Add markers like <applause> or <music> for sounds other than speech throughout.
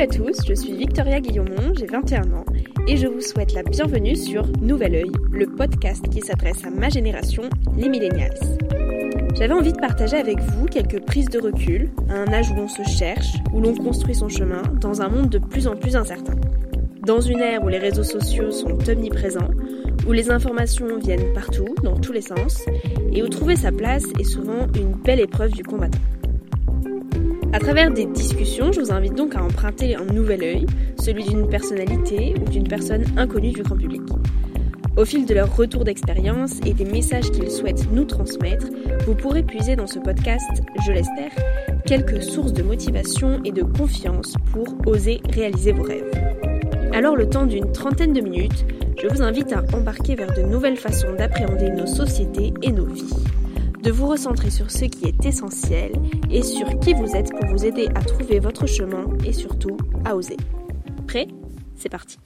Salut à tous, je suis Victoria Guillaumont, j'ai 21 ans et je vous souhaite la bienvenue sur Nouvel Oeil, le podcast qui s'adresse à ma génération, les millennials. J'avais envie de partager avec vous quelques prises de recul, à un âge où l'on se cherche, où l'on construit son chemin, dans un monde de plus en plus incertain. Dans une ère où les réseaux sociaux sont omniprésents, où les informations viennent partout, dans tous les sens, et où trouver sa place est souvent une belle épreuve du combattant. À travers des discussions, je vous invite donc à emprunter un nouvel œil, celui d'une personnalité ou d'une personne inconnue du grand public. Au fil de leur retour d'expérience et des messages qu'ils souhaitent nous transmettre, vous pourrez puiser dans ce podcast, je l'espère, quelques sources de motivation et de confiance pour oser réaliser vos rêves. Alors le temps d'une trentaine de minutes, je vous invite à embarquer vers de nouvelles façons d'appréhender nos sociétés et nos vies de vous recentrer sur ce qui est essentiel et sur qui vous êtes pour vous aider à trouver votre chemin et surtout à oser. Prêt? C'est parti.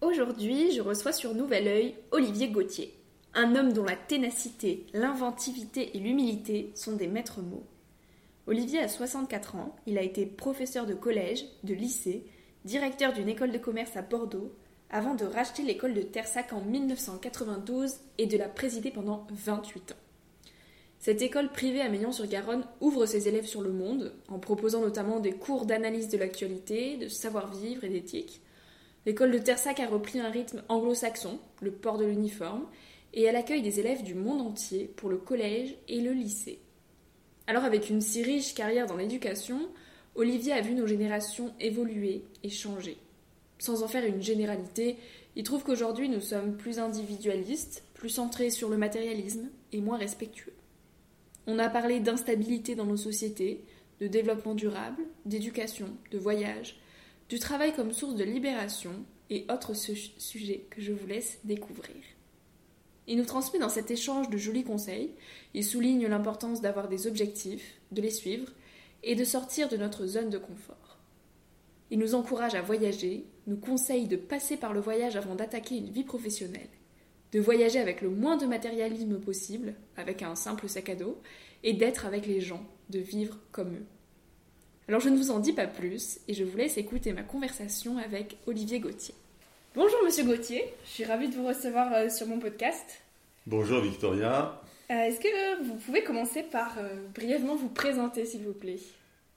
Aujourd'hui, je reçois sur Nouvel Oeil Olivier Gauthier, un homme dont la ténacité, l'inventivité et l'humilité sont des maîtres mots. Olivier a 64 ans, il a été professeur de collège, de lycée, directeur d'une école de commerce à Bordeaux, avant de racheter l'école de Tersac en 1992 et de la présider pendant 28 ans. Cette école privée à Meillan-sur-Garonne ouvre ses élèves sur le monde, en proposant notamment des cours d'analyse de l'actualité, de savoir-vivre et d'éthique. L'école de Tersac a repris un rythme anglo-saxon, le port de l'uniforme, et elle accueille des élèves du monde entier pour le collège et le lycée. Alors avec une si riche carrière dans l'éducation, Olivier a vu nos générations évoluer et changer sans en faire une généralité, il trouve qu'aujourd'hui nous sommes plus individualistes, plus centrés sur le matérialisme et moins respectueux. On a parlé d'instabilité dans nos sociétés, de développement durable, d'éducation, de voyage, du travail comme source de libération et autres sujets que je vous laisse découvrir. Il nous transmet dans cet échange de jolis conseils, il souligne l'importance d'avoir des objectifs, de les suivre et de sortir de notre zone de confort. Il nous encourage à voyager, nous conseille de passer par le voyage avant d'attaquer une vie professionnelle, de voyager avec le moins de matérialisme possible, avec un simple sac à dos, et d'être avec les gens, de vivre comme eux. Alors je ne vous en dis pas plus, et je vous laisse écouter ma conversation avec Olivier Gauthier. Bonjour Monsieur Gauthier, je suis ravie de vous recevoir euh, sur mon podcast. Bonjour Victoria. Euh, est-ce que vous pouvez commencer par euh, brièvement vous présenter s'il vous plaît?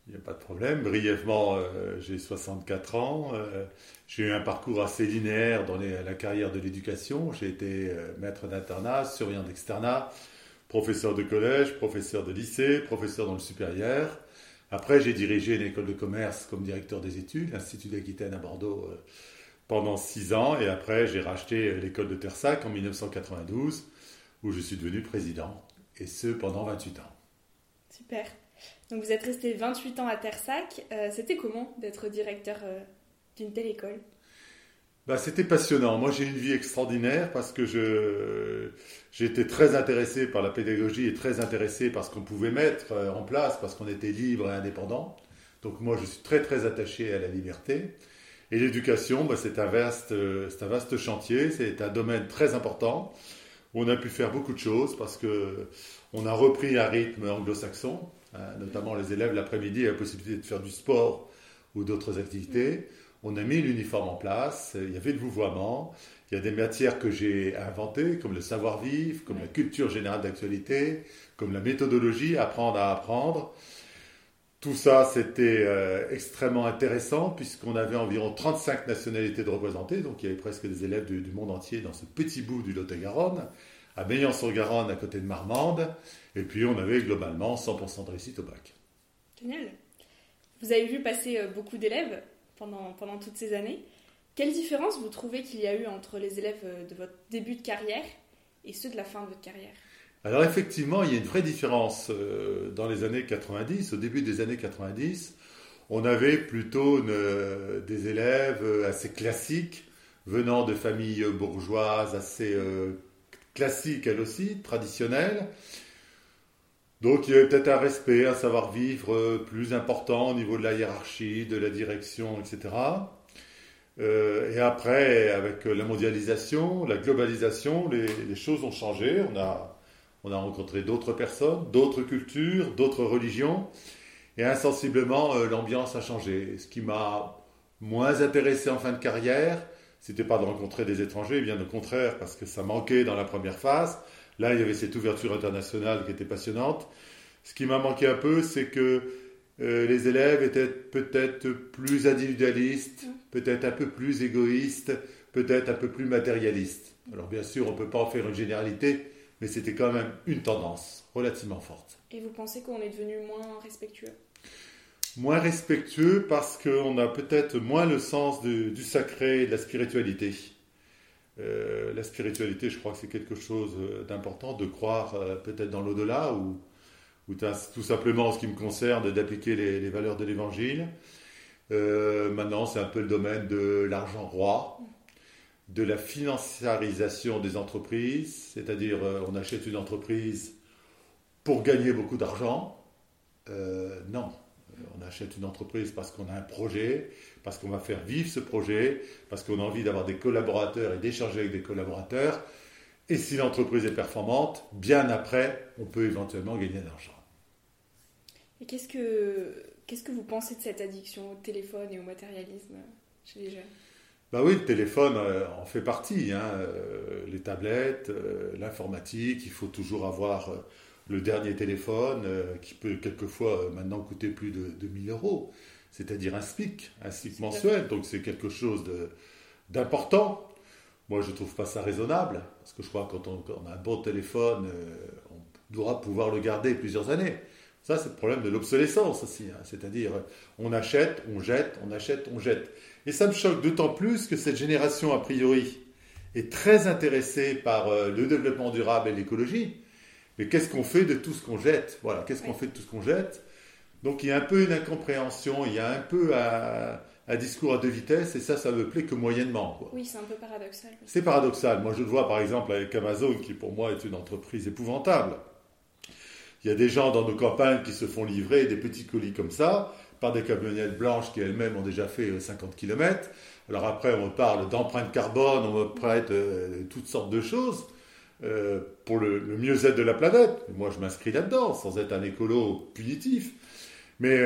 Il n'y a pas de problème. Brièvement, euh, j'ai 64 ans. Euh, j'ai eu un parcours assez linéaire dans la carrière de l'éducation. J'ai été euh, maître d'internat, surveillant d'externat, professeur de collège, professeur de lycée, professeur dans le supérieur. Après, j'ai dirigé une école de commerce comme directeur des études, l'Institut d'Aquitaine à Bordeaux, pendant six ans. Et après, j'ai racheté l'école de Tersac en 1992, où je suis devenu président. Et ce, pendant 28 ans. Super. Donc vous êtes resté 28 ans à Tersac. Euh, c'était comment d'être directeur euh, d'une telle école? Bah, C'était passionnant. Moi j'ai une vie extraordinaire parce que je, j'étais très intéressé par la pédagogie et très intéressé par ce qu'on pouvait mettre euh, en place parce qu'on était libre et indépendant. Donc moi je suis très très attaché à la liberté. Et l'éducation, bah, c'est, un vaste, un vaste chantier, c'est un domaine très important où on a pu faire beaucoup de choses parce que on a repris un rythme anglo-saxon, hein, notamment les élèves l'après-midi la possibilité de faire du sport ou d'autres activités. On a mis l'uniforme en place, il y avait le vouvoiement, il y a des matières que j'ai inventées, comme le savoir-vivre, comme la culture générale d'actualité, comme la méthodologie, apprendre à apprendre. Tout ça, c'était euh, extrêmement intéressant puisqu'on avait environ 35 nationalités de représentées, donc il y avait presque des élèves du, monde entier dans ce petit bout du Lot-et-Garonne, à Meillan-sur-Garonne, à côté de Marmande, et puis on avait globalement 100% de réussite au bac. Génial. Vous avez vu passer euh, beaucoup d'élèves pendant, pendant toutes ces années. Quelle différence vous trouvez qu'il y a eu entre les élèves euh, de votre début de carrière et ceux de la fin de votre carrière? Alors effectivement, il y a une vraie différence euh, dans les années 90, au début des années 90. On avait plutôt des élèves assez classiques, venant de familles bourgeoises assez euh, classiques elles aussi, traditionnelles. Donc il y avait peut-être un respect, un savoir-vivre plus important au niveau de la hiérarchie, de la direction, etc. et après, avec la mondialisation, la globalisation, les, choses ont changé. On a on a rencontré d'autres personnes, d'autres cultures, d'autres religions, et insensiblement, euh, l'ambiance a changé. Ce qui m'a moins intéressé en fin de carrière, c'était pas de rencontrer des étrangers, bien au contraire, parce que ça manquait dans la première phase. Là, il y avait cette ouverture internationale qui était passionnante. Ce qui m'a manqué un peu, c'est que euh, les élèves étaient peut-être plus individualistes, peut-être un peu plus égoïstes, peut-être un peu plus matérialistes. Alors bien sûr, on ne peut pas en faire une généralité, mais c'était quand même une tendance relativement forte. Et vous pensez qu'on est devenu moins respectueux? Moins respectueux parce qu'on a peut-être moins le sens du sacré et de la spiritualité. Euh, la spiritualité, je crois que c'est quelque chose d'important, de croire euh, peut-être dans l'au-delà ou, ou tout simplement en ce qui me concerne d'appliquer les, valeurs de l'évangile. Euh, maintenant, c'est un peu le domaine de l'argent roi de la financiarisation des entreprises, c'est-à-dire on achète une entreprise pour gagner beaucoup d'argent. Non, on achète une entreprise parce qu'on a un projet, parce qu'on va faire vivre ce projet, parce qu'on a envie d'avoir des collaborateurs et d'échanger avec des collaborateurs. Et si l'entreprise est performante, bien après, on peut éventuellement gagner de l'argent. Et qu'est-ce que, qu'est-ce que vous pensez de cette addiction au téléphone et au matérialisme chez les jeunes? Bah oui, le téléphone euh, en fait partie. Hein, euh, les tablettes, euh, l'informatique, il faut toujours avoir le dernier téléphone qui peut quelquefois maintenant coûter plus de 2000 euros. C'est-à-dire un SPIC, un SPIC mensuel. Donc c'est quelque chose d'important. Moi, je ne trouve pas ça raisonnable. Parce que je crois que quand on, a un bon téléphone, on doit pouvoir le garder plusieurs années. Ça, c'est le problème de l'obsolescence aussi. Hein. C'est-à-dire, on achète, on jette, on achète, on jette. Et ça me choque d'autant plus que cette génération, a priori, est très intéressée par euh, le développement durable et l'écologie. Mais qu'est-ce qu'on fait de tout ce qu'on jette? Voilà, qu'est-ce qu'on fait de tout ce qu'on jette? Donc il y a un peu une incompréhension, il y a un peu un, discours à deux vitesses, et ça, ça me plaît que moyennement. Oui, c'est un peu paradoxal. C'est paradoxal. Moi, je le vois par exemple avec Amazon, qui pour moi est une entreprise épouvantable. Il y a des gens dans nos campagnes qui se font livrer des petits colis comme ça, par des camionnettes blanches qui elles-mêmes ont déjà fait 50 euh, km. Alors après, on parle d'empreinte carbone, on me prête euh, toutes sortes de choses euh, pour le, mieux-être de la planète. moi, je m'inscris là-dedans, sans être un écolo punitif. Mais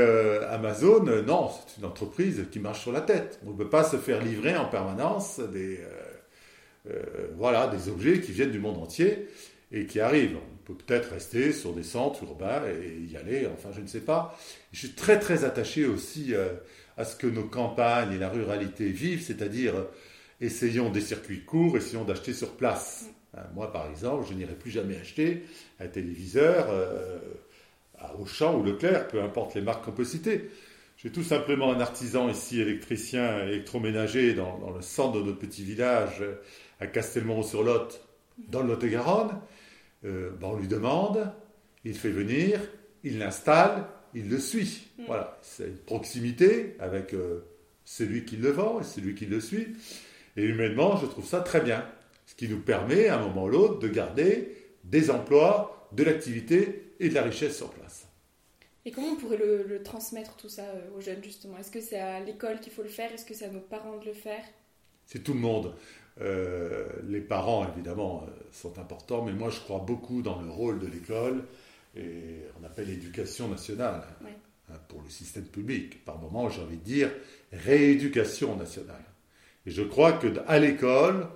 Amazon, non, c'est une entreprise qui marche sur la tête. On ne peut pas se faire livrer en permanence des, voilà, des objets qui viennent du monde entier et qui arrivent peut peut-être rester sur des centres urbains et y aller, enfin je ne sais pas. Je suis très très attaché aussi euh, à ce que nos campagnes et la ruralité vivent, c'est-à-dire euh, essayons des circuits courts, essayons d'acheter sur place. Hein, moi par exemple, je n'irai plus jamais acheter un téléviseur euh, à Auchan ou Leclerc, peu importe les marques qu'on peut citer. J'ai tout simplement un artisan ici, électricien, électroménager, dans, dans le centre de notre petit village, à Castelmoron-sur-Lot, dans le Lot-et-Garonne. Euh, ben, on lui demande, il fait venir, il l'installe, il le suit. Mm. Voilà, c'est une proximité avec euh, celui qui le vend et celui qui le suit. Et humainement, je trouve ça très bien. Ce qui nous permet, à un moment ou l'autre, de garder des emplois, de l'activité et de la richesse sur place. Et comment on pourrait le, transmettre tout ça euh, aux jeunes, justement? Est-ce que c'est à l'école qu'il faut le faire? Est-ce que c'est à nos parents de le faire? C'est tout le monde. Euh, les parents, évidemment, sont importants, mais moi, je crois beaucoup dans le rôle de l'école, et on appelle l'éducation nationale, hein, pour le système public. Par moment, j'ai envie de dire rééducation nationale. Et je crois qu'à l'école,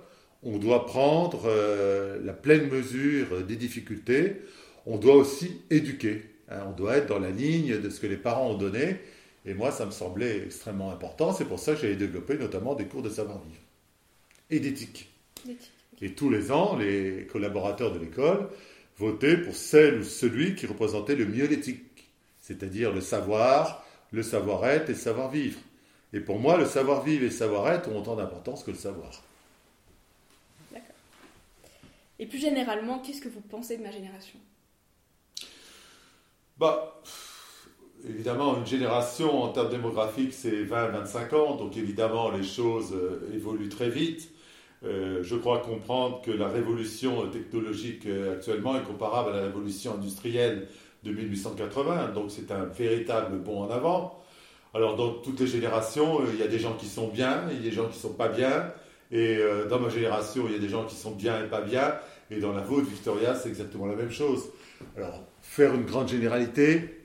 on doit prendre la pleine mesure des difficultés, on doit aussi éduquer. Hein. on doit être dans la ligne de ce que les parents ont donné. Et moi, ça me semblait extrêmement important. C'est pour ça que j'avais développé notamment des cours de savoir-vivre et d'éthique. Et tous les ans, les collaborateurs de l'école votaient pour celle ou celui qui représentait le mieux l'éthique, c'est-à-dire le savoir, le savoir-être et le savoir-vivre. Et pour moi, le savoir-vivre et le savoir-être ont autant d'importance que le savoir. D'accord. Et plus généralement, qu'est-ce que vous pensez de ma génération? Bah évidemment, une génération en termes démographiques, c'est 20-25 ans, donc évidemment, les choses euh, évoluent très vite. Euh, je crois comprendre que la révolution technologique euh, actuellement est comparable à la révolution industrielle de 1880, donc c'est un véritable bond en avant. Alors, dans toutes les générations, il y a des gens qui sont bien, il y a des gens qui sont pas bien, et dans ma génération, il y a des gens qui sont bien et pas bien, et dans la vôtre, Victoria, c'est exactement la même chose. Alors, faire une grande généralité,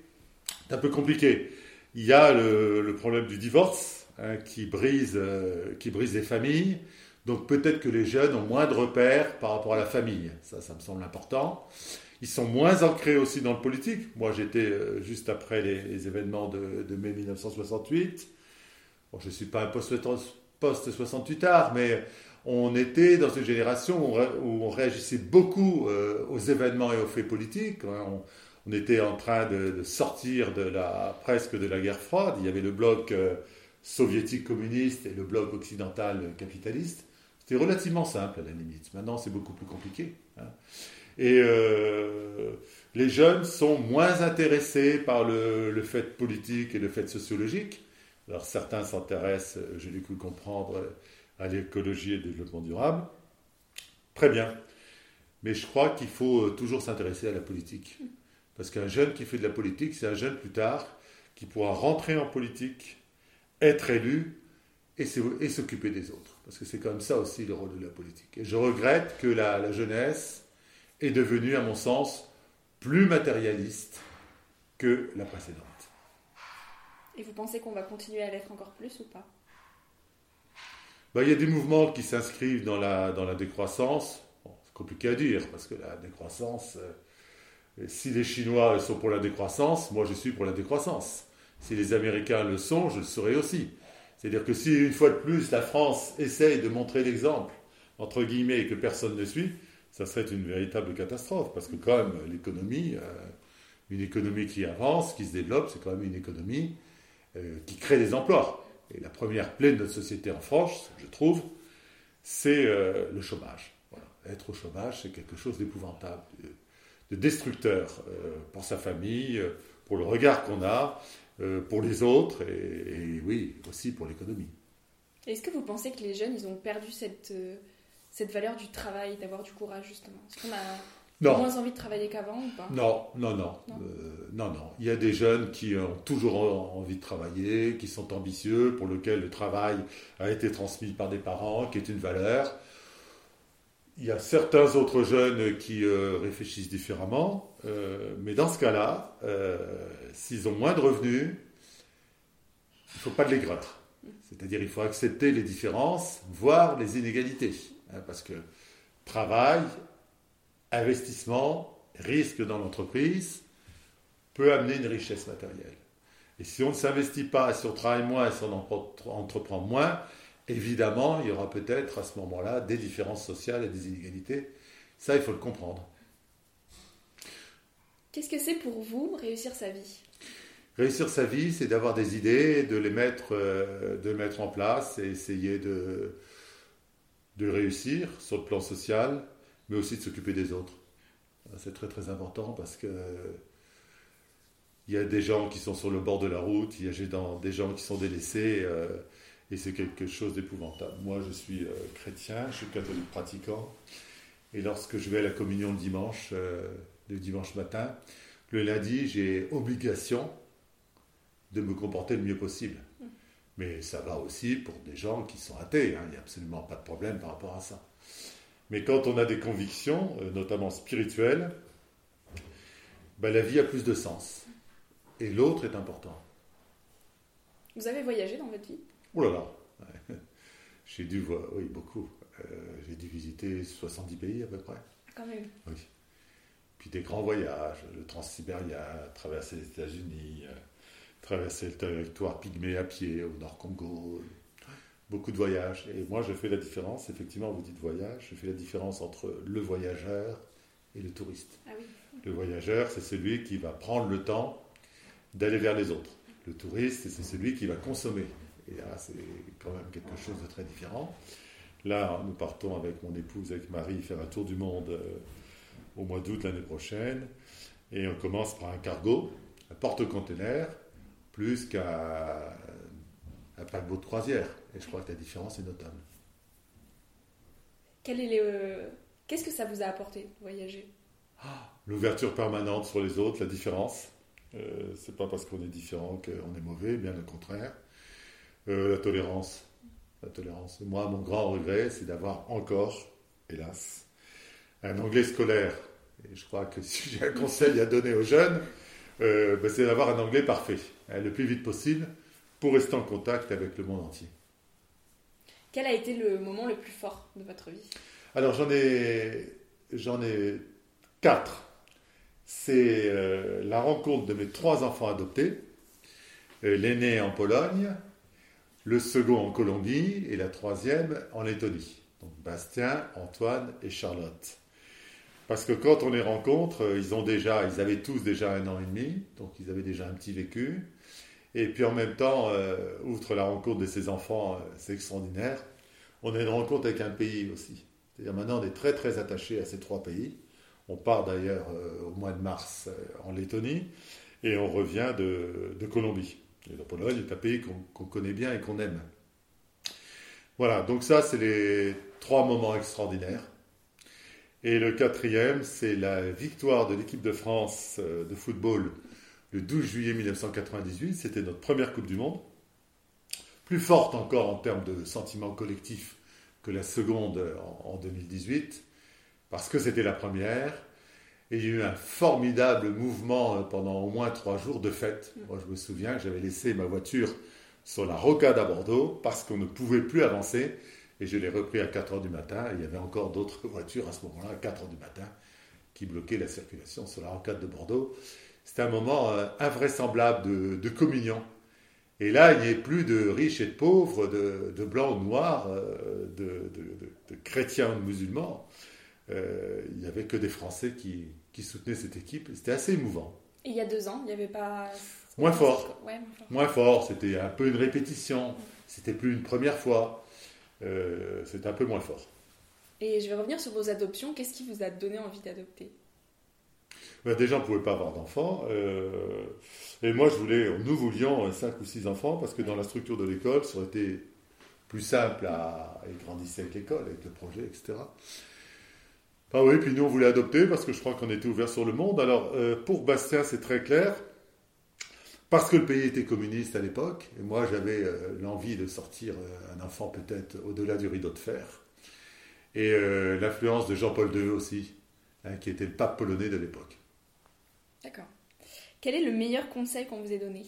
c'est un peu compliqué. Il y a le, problème du divorce hein, qui, brise, euh, qui brise les familles. Donc peut-être que les jeunes ont moins de repères par rapport à la famille. Ça, ça me semble important. Ils sont moins ancrés aussi dans le politique. Moi, j'étais euh, juste après les, événements de, mai 1968. Bon, je ne suis pas un post-68 art, mais on était dans une génération où on réagissait beaucoup euh, aux événements et aux faits politiques. On était en train de, sortir de la, presque de la guerre froide. Il y avait le bloc euh, soviétique communiste et le bloc occidental capitaliste. C'était relativement simple à la limite. Maintenant, c'est beaucoup plus compliqué. Hein. Et euh, les jeunes sont moins intéressés par le, fait politique et le fait sociologique. Alors certains s'intéressent, euh, je l'ai cru comprendre, à l'écologie et le développement durable. Très bien. Mais je crois qu'il faut toujours s'intéresser à la politique. Parce qu'un jeune qui fait de la politique, c'est un jeune plus tard qui pourra rentrer en politique, être élu et s'occuper des autres. Parce que c'est comme ça aussi le rôle de la politique. Et je regrette que la, jeunesse est devenue, à mon sens, plus matérialiste que la précédente. Et vous pensez qu'on va continuer à l'être encore plus ou pas? Ben, Il y a des mouvements qui s'inscrivent dans la, dans la décroissance. c'est compliqué à dire, parce que la décroissance, euh, si les Chinois sont pour la décroissance, moi je suis pour la décroissance. Si les Américains le sont, je le serai aussi. C'est-à-dire que si une fois de plus la France essaye de montrer l'exemple, entre guillemets, et que personne ne suit, ça serait une véritable catastrophe. Parce que quand même, l'économie, euh, une économie qui avance, qui se développe, c'est quand même une économie euh, qui crée des emplois. Et la première plaie de notre société en France, je trouve, c'est euh, le chômage. Être au chômage, c'est quelque chose d'épouvantable de destructeur pour sa famille, pour le regard qu'on a, pour les autres et, oui, aussi pour l'économie. Est-ce que vous pensez que les jeunes, ils ont perdu cette, cette valeur du travail, d'avoir du courage justement Est-ce qu'on a moins envie de travailler qu'avant ou pas? Non, non, non. Non. non, Il y a des jeunes qui ont toujours envie de travailler, qui sont ambitieux, pour lesquels le travail a été transmis par des parents, qui est une valeur. Il y a certains autres jeunes qui euh, réfléchissent différemment, euh, mais dans ce cas-là, euh, s'ils ont moins de revenus, il ne faut pas de les gratter. C'est-à-dire il faut accepter les différences, voire les inégalités. Hein, parce que travail, investissement, risque dans l'entreprise peut amener une richesse matérielle. Et si on ne s'investit pas, si on travaille moins, si on entreprend moins, Évidemment, il y aura peut-être à ce moment-là des différences sociales et des inégalités. Ça, il faut le comprendre. Qu'est-ce que c'est pour vous réussir sa vie? Réussir sa vie, c'est d'avoir des idées, de les mettre, euh, de mettre en place et essayer de, de réussir sur le plan social, mais aussi de s'occuper des autres. C'est très très important parce que il y a des gens qui sont sur le bord de la route, il y a des gens qui sont délaissés. Euh, et c'est quelque chose d'épouvantable. Moi, je suis euh, chrétien, je suis catholique pratiquant. Et lorsque je vais à la communion le dimanche, euh, le dimanche matin, le lundi, j'ai obligation de me comporter le mieux possible. Mais ça va aussi pour des gens qui sont athées, hein. il n'y a absolument pas de problème par rapport à ça. Mais quand on a des convictions, euh, notamment spirituelles, ben, la vie a plus de sens. Et l'autre est important. Vous avez voyagé dans votre vie? Oh là là <laughs> J'ai dû voir, oui, beaucoup. Euh, j'ai dû visiter 70 pays à peu près. Quand même. Oui. Puis des grands voyages, le Transsibérien, traverser les États-Unis, traverser le territoire pygmée à pied au Nord Congo. Beaucoup de voyages. Et moi, je fais la différence, effectivement, vous dites voyage, je fais la différence entre le voyageur et le touriste. Ah oui. Le voyageur, c'est celui qui va prendre le temps d'aller vers les autres. Le touriste, c'est celui qui va consommer. Et là, c'est quand même quelque chose de très différent. Là, nous partons avec mon épouse, avec Marie, faire un tour du monde euh, au mois d'août l'année prochaine. Et on commence par un cargo, un porte-container, plus qu'un un paquebot de croisière. Et je crois que la différence est notable. Quel est le... Qu'est-ce que ça vous a apporté, voyager? Ah, L'ouverture permanente sur les autres, la différence. Euh, c'est pas parce qu'on est différent qu'on est mauvais, bien au contraire. Euh, la tolérance. La tolérance. Moi, mon grand regret, c'est d'avoir encore, hélas, un anglais scolaire. Et je crois que si j'ai un conseil à donner aux jeunes, euh, ben, c'est d'avoir un anglais parfait, hein, le plus vite possible, pour rester en contact avec le monde entier. Quel a été le moment le plus fort de votre vie? Alors j'en ai, j'en ai quatre. C'est euh, la rencontre de mes trois enfants adoptés, euh, l'aîné en Pologne, le second en Colombie et la troisième en Lettonie. Donc Bastien, Antoine et Charlotte. Parce que quand on les rencontre, euh, ils ont déjà, ils avaient tous déjà un an et demi, donc ils avaient déjà un petit vécu. Et puis en même temps, outre la rencontre de ces enfants, c'est extraordinaire. On a une rencontre avec un pays aussi. C'est-à-dire maintenant, on est très très attaché à ces trois pays. On part d'ailleurs au mois de mars en Lettonie et on revient de, de Colombie. Et la Pologne est un pays qu'on connaît bien et qu'on aime. Voilà, donc ça, c'est les trois moments extraordinaires. Et le quatrième, c'est la victoire de l'équipe de France euh, de football le 12 juillet 1998. C'était notre première Coupe du Monde. Plus forte encore en termes de sentiment collectif que la seconde en 2018, parce que c'était la première, et il y a eu un formidable mouvement euh, pendant au moins trois jours de fête. Mm. Moi, je me souviens que j'avais laissé ma voiture sur la rocade à Bordeaux parce qu'on ne pouvait plus avancer. Et je l'ai repris à 4 heures du matin. il y avait encore d'autres <laughs> voitures à ce moment-là, à 4 heures du matin, qui bloquaient la circulation sur la rocade de Bordeaux. C'était un moment euh, invraisemblable de, communion. Et là, il n'y avait plus de riches et de pauvres, de, blancs ou de noirs, euh, de, de chrétiens ou de musulmans. Euh, il n'y avait que des Français qui, qui soutenaient cette équipe. C'était assez émouvant. Et il y a deux ans, il n'y avait pas. Moins fort. moins fort. C'était un peu une répétition. C'était plus une première fois. Euh, c'était un peu moins fort. Et je vais revenir sur vos adoptions. Qu'est-ce qui vous a donné envie d'adopter? Ben Déjà, on ne pouvait pas avoir d'enfants. Euh, et moi, je voulais, nous voulions cinq ou six enfants parce que dans la structure de l'école, ça aurait été plus simple à, à grandir avec l'école, avec le projet, etc. Ah oui, puis nous on voulait adopter parce que je crois qu'on était ouvert sur le monde. Alors euh, pour Bastien c'est très clair, parce que le pays était communiste à l'époque, et moi j'avais euh, l'envie de sortir euh, un enfant peut-être au-delà du rideau de fer, et l'influence de Jean-Paul II aussi, hein, qui était le pape polonais de l'époque. D'accord. Quel est le meilleur conseil qu'on vous ait donné?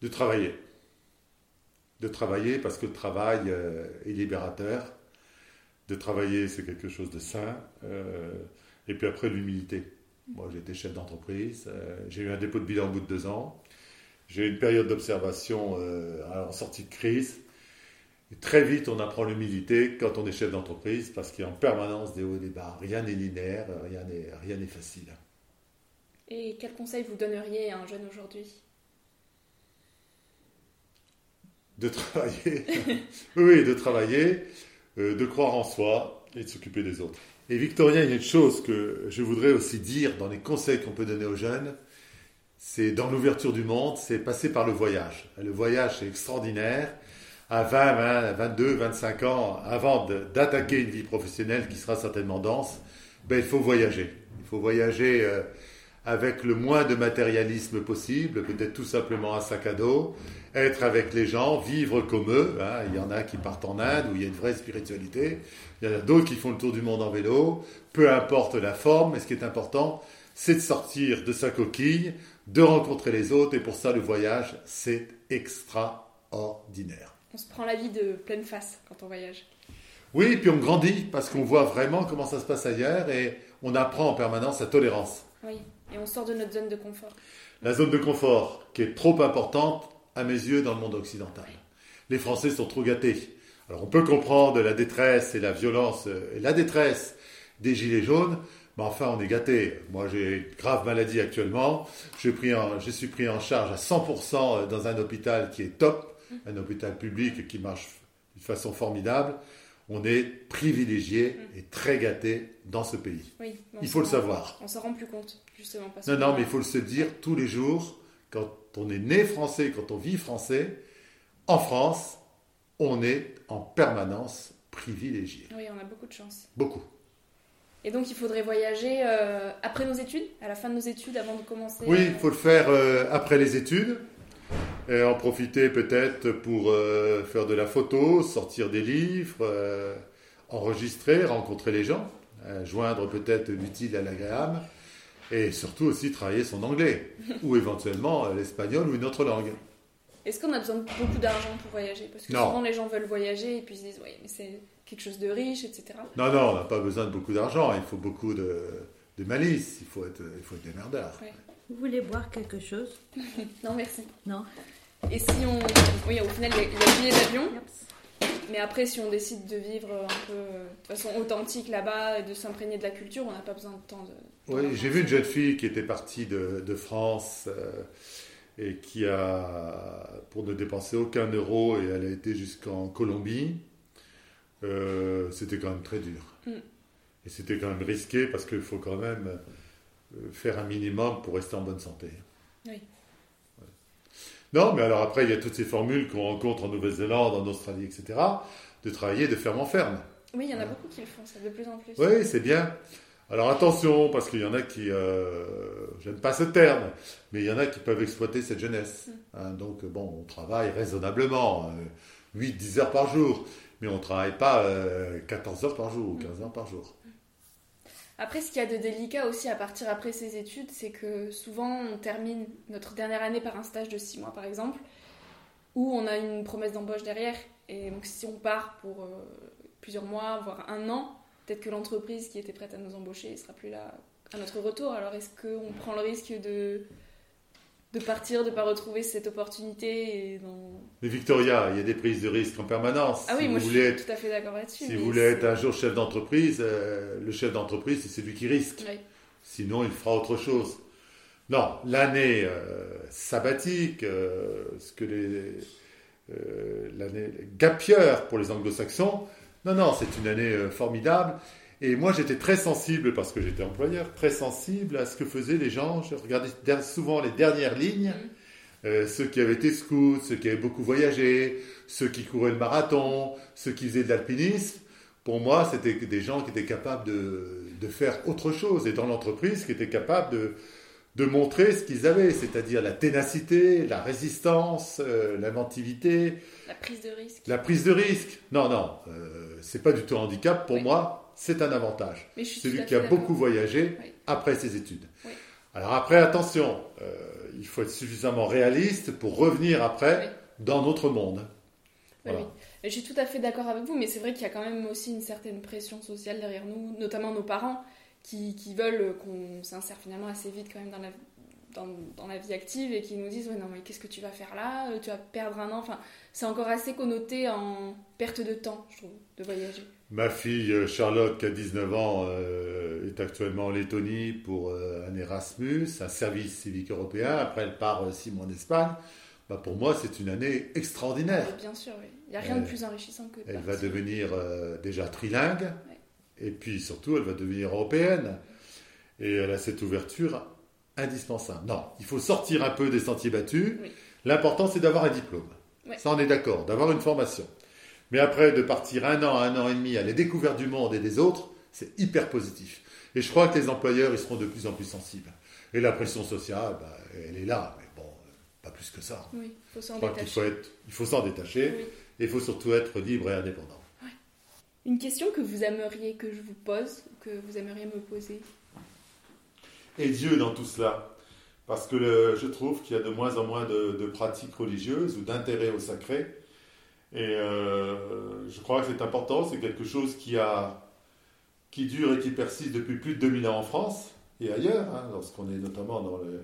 De travailler. De travailler parce que le travail est libérateur de travailler, c'est quelque chose de sain. Euh, et puis après, l'humilité. Moi, j'ai été chef d'entreprise. Euh, j'ai eu un dépôt de bilan au bout de deux ans. J'ai eu une période d'observation euh, en sortie de crise. Et très vite, on apprend l'humilité quand on est chef d'entreprise parce qu'il y a en permanence des hauts et des bas. Rien n'est linéaire, rien n'est, rien n'est facile. Et quel conseil vous donneriez à un jeune aujourd'hui? De travailler. <laughs> oui, de travailler. Euh, de croire en soi et de s'occuper des autres. Et Victorien, il y a une chose que je voudrais aussi dire dans les conseils qu'on peut donner aux jeunes, c'est dans l'ouverture du monde, c'est passer par le voyage. Le voyage, c'est extraordinaire. À 20, 20, 22, 25 ans, avant d'attaquer une vie professionnelle qui sera certainement dense, ben, il faut voyager. Il faut voyager euh, avec le moins de matérialisme possible, peut-être tout simplement un sac à dos, être avec les gens, vivre comme eux. Hein. Il y en a qui partent en Inde où il y a une vraie spiritualité. Il y en a d'autres qui font le tour du monde en vélo. Peu importe la forme, mais ce qui est important, c'est de sortir de sa coquille, de rencontrer les autres. Et pour ça, le voyage, c'est extraordinaire. On se prend la vie de pleine face quand on voyage. Oui, puis on grandit parce qu'on voit vraiment comment ça se passe ailleurs et on apprend en permanence la tolérance. Oui, et on sort de notre zone de confort. La zone de confort qui est trop importante à mes yeux dans le monde occidental. Les Français sont trop gâtés. Alors on peut comprendre la détresse et la violence euh, et la détresse des gilets jaunes, mais enfin on est gâtés. Moi j'ai une grave maladie actuellement, je, je suis pris en charge à 100% dans un hôpital qui est top, un hôpital public qui marche de façon formidable on est privilégié et très gâté dans ce pays. il faut le savoir. On s'en rend plus compte, justement. non, non, mais il faut se dire tous les jours, quand on est né français, quand on vit français, en France, on est en permanence privilégié. Oui, on a beaucoup de chance. Beaucoup. Et donc, il faudrait voyager euh, après nos études, à la fin de nos études, avant de commencer Oui, il faut le faire euh, après les études et en profiter peut-être pour euh, faire de la photo, sortir des livres, euh, enregistrer, rencontrer les gens, euh, joindre peut-être l'utile à l'agréable, et surtout aussi travailler son anglais, <laughs> ou éventuellement l'espagnol ou une autre langue. Est-ce qu'on a besoin de beaucoup d'argent pour voyager? Parce que souvent les gens veulent voyager et puis ils se disent, oui, mais c'est quelque chose de riche, etc. Non, non, on n'a pas besoin de beaucoup d'argent, il faut beaucoup de, malice, il faut être, il faut être démerdeur. Vous voulez boire quelque chose? <laughs> Non, merci. Non. Et si on. Oui, au final, il y a billet d'avion. Mais après, si on décide de vivre un peu de façon authentique là-bas et de s'imprégner de la culture, on n'a pas besoin de temps de. Oui, j'ai vu une jeune fille qui était partie de, de France euh, et qui a, pour ne dépenser aucun euro, et elle a été jusqu'en Colombie. Euh, c'était quand même très dur. Mm. Et c'était quand même risqué parce qu'il faut quand même euh, faire un minimum pour rester en bonne santé. Oui. Non, mais alors après, il y a toutes ces formules qu'on rencontre en Nouvelle-Zélande, en Australie, etc., de travailler de ferme en ferme. Oui, il y en a beaucoup qui le font, ça de plus en plus. Oui, c'est bien. Alors attention, parce qu'il y en a qui, euh, j'aime pas ce terme, mais il y en a qui peuvent exploiter cette jeunesse. Mm. Hein, donc bon, on travaille raisonnablement, 8-10 euh, heures par jour, mais on ne travaille pas 14 euh, heures par jour ou 15 heures par jour. Après, ce qu'il y a de délicat aussi à partir après ces études, c'est que souvent on termine notre dernière année par un stage de six mois par exemple, où on a une promesse d'embauche derrière. Et donc si on part pour plusieurs mois, voire un an, peut-être que l'entreprise qui était prête à nous embaucher ne sera plus là à notre retour. Alors est-ce qu'on prend le risque de de partir, de ne pas retrouver cette opportunité. Et Mais Victoria, il y a des prises de risques en permanence. Ah oui, moi je suis tout à fait d'accord là-dessus. Si vous voulez être un jour chef d'entreprise, euh, le chef d'entreprise, c'est celui qui risque. Sinon, il fera autre chose. Non, l'année euh, sabbatique, euh, ce que les. l'année gapieur pour les anglo-saxons, non, non, c'est une année formidable. Et moi, j'étais très sensible, parce que j'étais employeur, très sensible à ce que faisaient les gens. Je regardais souvent les dernières lignes, mm. euh, ceux qui avaient été scouts, ceux qui avaient beaucoup voyagé, ceux qui couraient le marathon, ceux qui faisaient de l'alpinisme. Pour moi, c'était des gens qui étaient capables de, de faire autre chose, et dans l'entreprise, qui étaient capables de, de montrer ce qu'ils avaient, c'est-à-dire la ténacité, la résistance, euh, l'inventivité. La prise de risque. La prise de risque. Non, non, euh, c'est pas du tout un handicap pour moi c'est un avantage. Celui qui a beaucoup voyagé après ses études. Alors après, attention, euh, il faut être suffisamment réaliste pour revenir après dans notre monde. Oui, Je suis tout à fait d'accord avec vous, mais c'est vrai qu'il y a quand même aussi une certaine pression sociale derrière nous, notamment nos parents, qui, veulent qu'on s'insère finalement assez vite quand même dans la, dans, la vie active et qui nous disent non mais qu'est-ce que tu vas faire là? Tu vas perdre un an. Enfin, c'est encore assez connoté en perte de temps, je trouve, de voyager. Ma fille euh, Charlotte, qui a 19 ans, euh, est actuellement en Lettonie pour euh, un Erasmus, un service civique européen. Après, elle part six mois en Espagne. Bah, pour moi, c'est une année extraordinaire. bien sûr, oui. Il n'y a rien de plus enrichissant que de Elle va devenir déjà trilingue. Et puis surtout, elle va devenir européenne. Et elle a cette ouverture indispensable. Non, il faut sortir un peu des sentiers battus. L'important, c'est d'avoir un diplôme. Ça, on est d'accord, d'avoir une formation. Mais après, de partir un an, un an et demi à la découverte du monde et des autres, c'est hyper positif. Et je crois que les employeurs, ils seront de plus en plus sensibles. Et la pression sociale, bah, elle est là, mais bon, pas plus que ça. Oui, il faut s'en Je crois qu'il faut détacher. il faut s'en détacher, Oui. et il faut surtout être libre et indépendant. Une question que vous aimeriez que je vous pose, que vous aimeriez me poser. Et Dieu dans tout cela. Parce que je trouve qu'il y a de moins en moins de, de pratiques religieuses ou d'intérêt au sacré. Et euh, je crois que c'est important, c'est quelque chose qui, a, qui dure et qui persiste depuis plus de 2000 ans en France et ailleurs, hein, lorsqu'on est notamment dans le,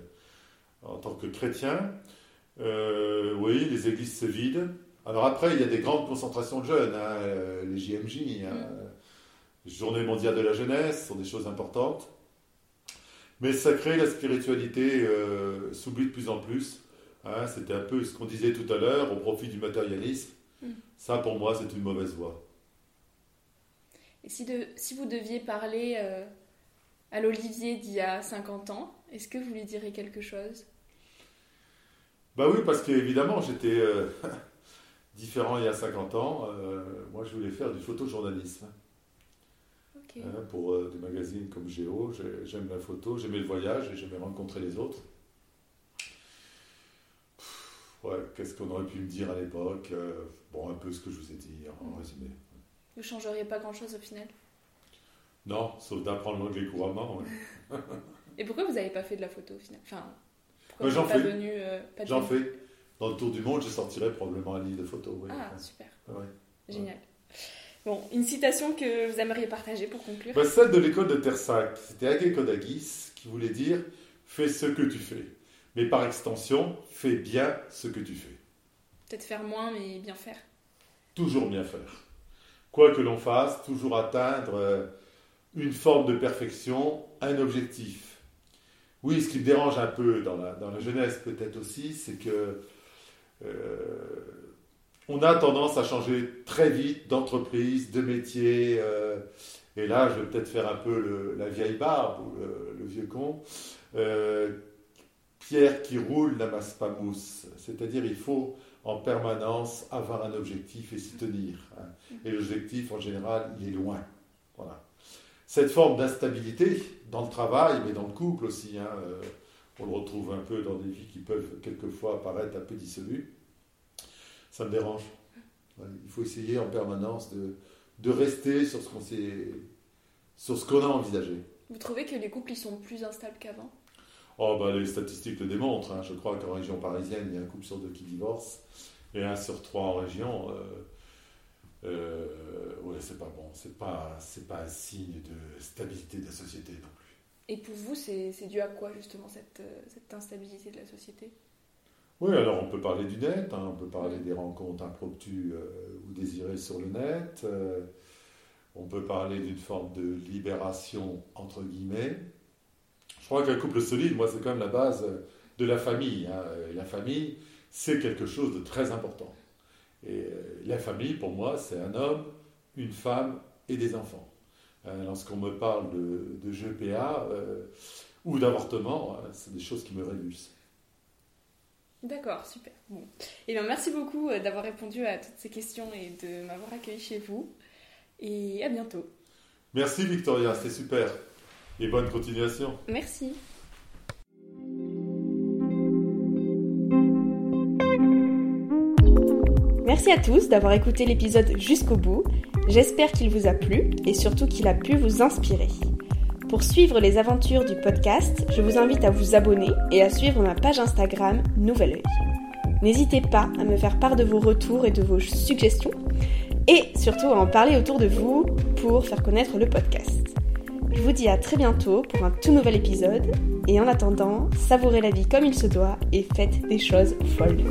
en tant que chrétien. Euh, oui, les églises se vident. Alors après, il y a des grandes concentrations de jeunes, hein, euh, les JMJ, hein, Journée mondiale de la jeunesse, sont des choses importantes. Mais sacré, la spiritualité euh, s'oublie de plus en plus. Hein, C'était un peu ce qu'on disait tout à l'heure, au profit du matérialisme. Mm. Ça, pour moi, c'est une mauvaise voie. Et si, de, si vous deviez parler euh, à l'Olivier d'il y a 50 ans, est-ce que vous lui direz quelque chose? Bah oui, parce qu'évidemment, j'étais euh, <laughs> différent il y a 50 ans. Euh, moi, je voulais faire du photojournalisme. Hein, pour euh, des magazines comme Géo. J'ai- J'aime la photo, j'aimais le voyage et j'aimais rencontrer les autres. Ouais, qu'est-ce qu'on aurait pu me dire à l'époque Euh, Bon, un peu ce que je vous ai dit en Mm. résumé. Vous changeriez pas grand-chose au final? Non, sauf d'apprendre l'anglais couramment. ouais. <laughs> Et pourquoi vous n'avez pas fait de la photo au final? Enfin, pourquoi Euh, vous j'en n'êtes pas fais. euh, J'en fais. Dans le tour du monde, je sortirai probablement un livre de photos. oui. Ah, super, Ouais. génial. Bon, une citation que vous aimeriez partager pour conclure? Bah, celle de l'école de Tersac, c'était Agé Kodagis qui voulait dire fais ce que tu fais. Mais par extension, fais bien ce que tu fais. Peut-être faire moins, mais bien faire. toujours bien faire. Quoi que l'on fasse, toujours atteindre euh, une forme de perfection, un objectif. Oui, ce qui me dérange un peu dans la, dans la jeunesse peut-être aussi, c'est que euh, on a tendance à changer très vite d'entreprise, de métier. euh, et là, je vais peut-être faire un peu la vieille barbe ou le, vieux con. Euh, pierre qui roule n'amasse pas mousse. C'est-à-dire, il faut en permanence avoir un objectif et s'y tenir. hein. Et l'objectif, en général, il est loin. Voilà. Cette forme d'instabilité dans le travail, mais dans le couple aussi, hein, on le retrouve un peu dans des vies qui peuvent quelquefois paraître un peu dissolues, ça me dérange. Il faut essayer en permanence de, de rester sur ce qu'on s'est- sur ce qu'on a envisagé. Vous trouvez que les couples ils sont plus instables qu'avant? Oh, bah, les statistiques le démontrent. hein. Je crois qu'en région parisienne, il y a un couple sur deux qui divorce et un sur trois en région. Euh, euh, ouais, c'est pas bon. C'est pas, c'est pas un signe de stabilité de la société non plus. Et pour vous, c'est dû à quoi justement cette, euh, cette instabilité de la société? Oui, alors on peut parler du net, hein, on peut parler des rencontres impromptues euh, ou désirées sur le net, euh, on peut parler d'une forme de libération entre guillemets. Je crois qu'un couple solide, moi, c'est quand même la base de la famille. hein. La famille, c'est quelque chose de très important. Et euh, la famille, pour moi, c'est un homme, une femme et des enfants. Lorsqu'on me parle de, GPA ou d'avortement, c'est des choses qui me révulsent. D'accord, super. Bon. Eh bien, merci beaucoup euh, d'avoir répondu à toutes ces questions et de m'avoir accueilli chez vous. Et à bientôt. Merci Victoria, c'est super. Et bonne continuation. Merci. Merci à tous d'avoir écouté l'épisode jusqu'au bout. J'espère qu'il vous a plu et surtout qu'il a pu vous inspirer. Pour suivre les aventures du podcast, je vous invite à vous abonner et à suivre ma page Instagram Nouvel Oeil. N'hésitez pas à me faire part de vos retours et de vos suggestions et surtout à en parler autour de vous pour faire connaître le podcast. Je vous dis à très bientôt pour un tout nouvel épisode et en attendant, savourez la vie comme il se doit et faites des choses folles.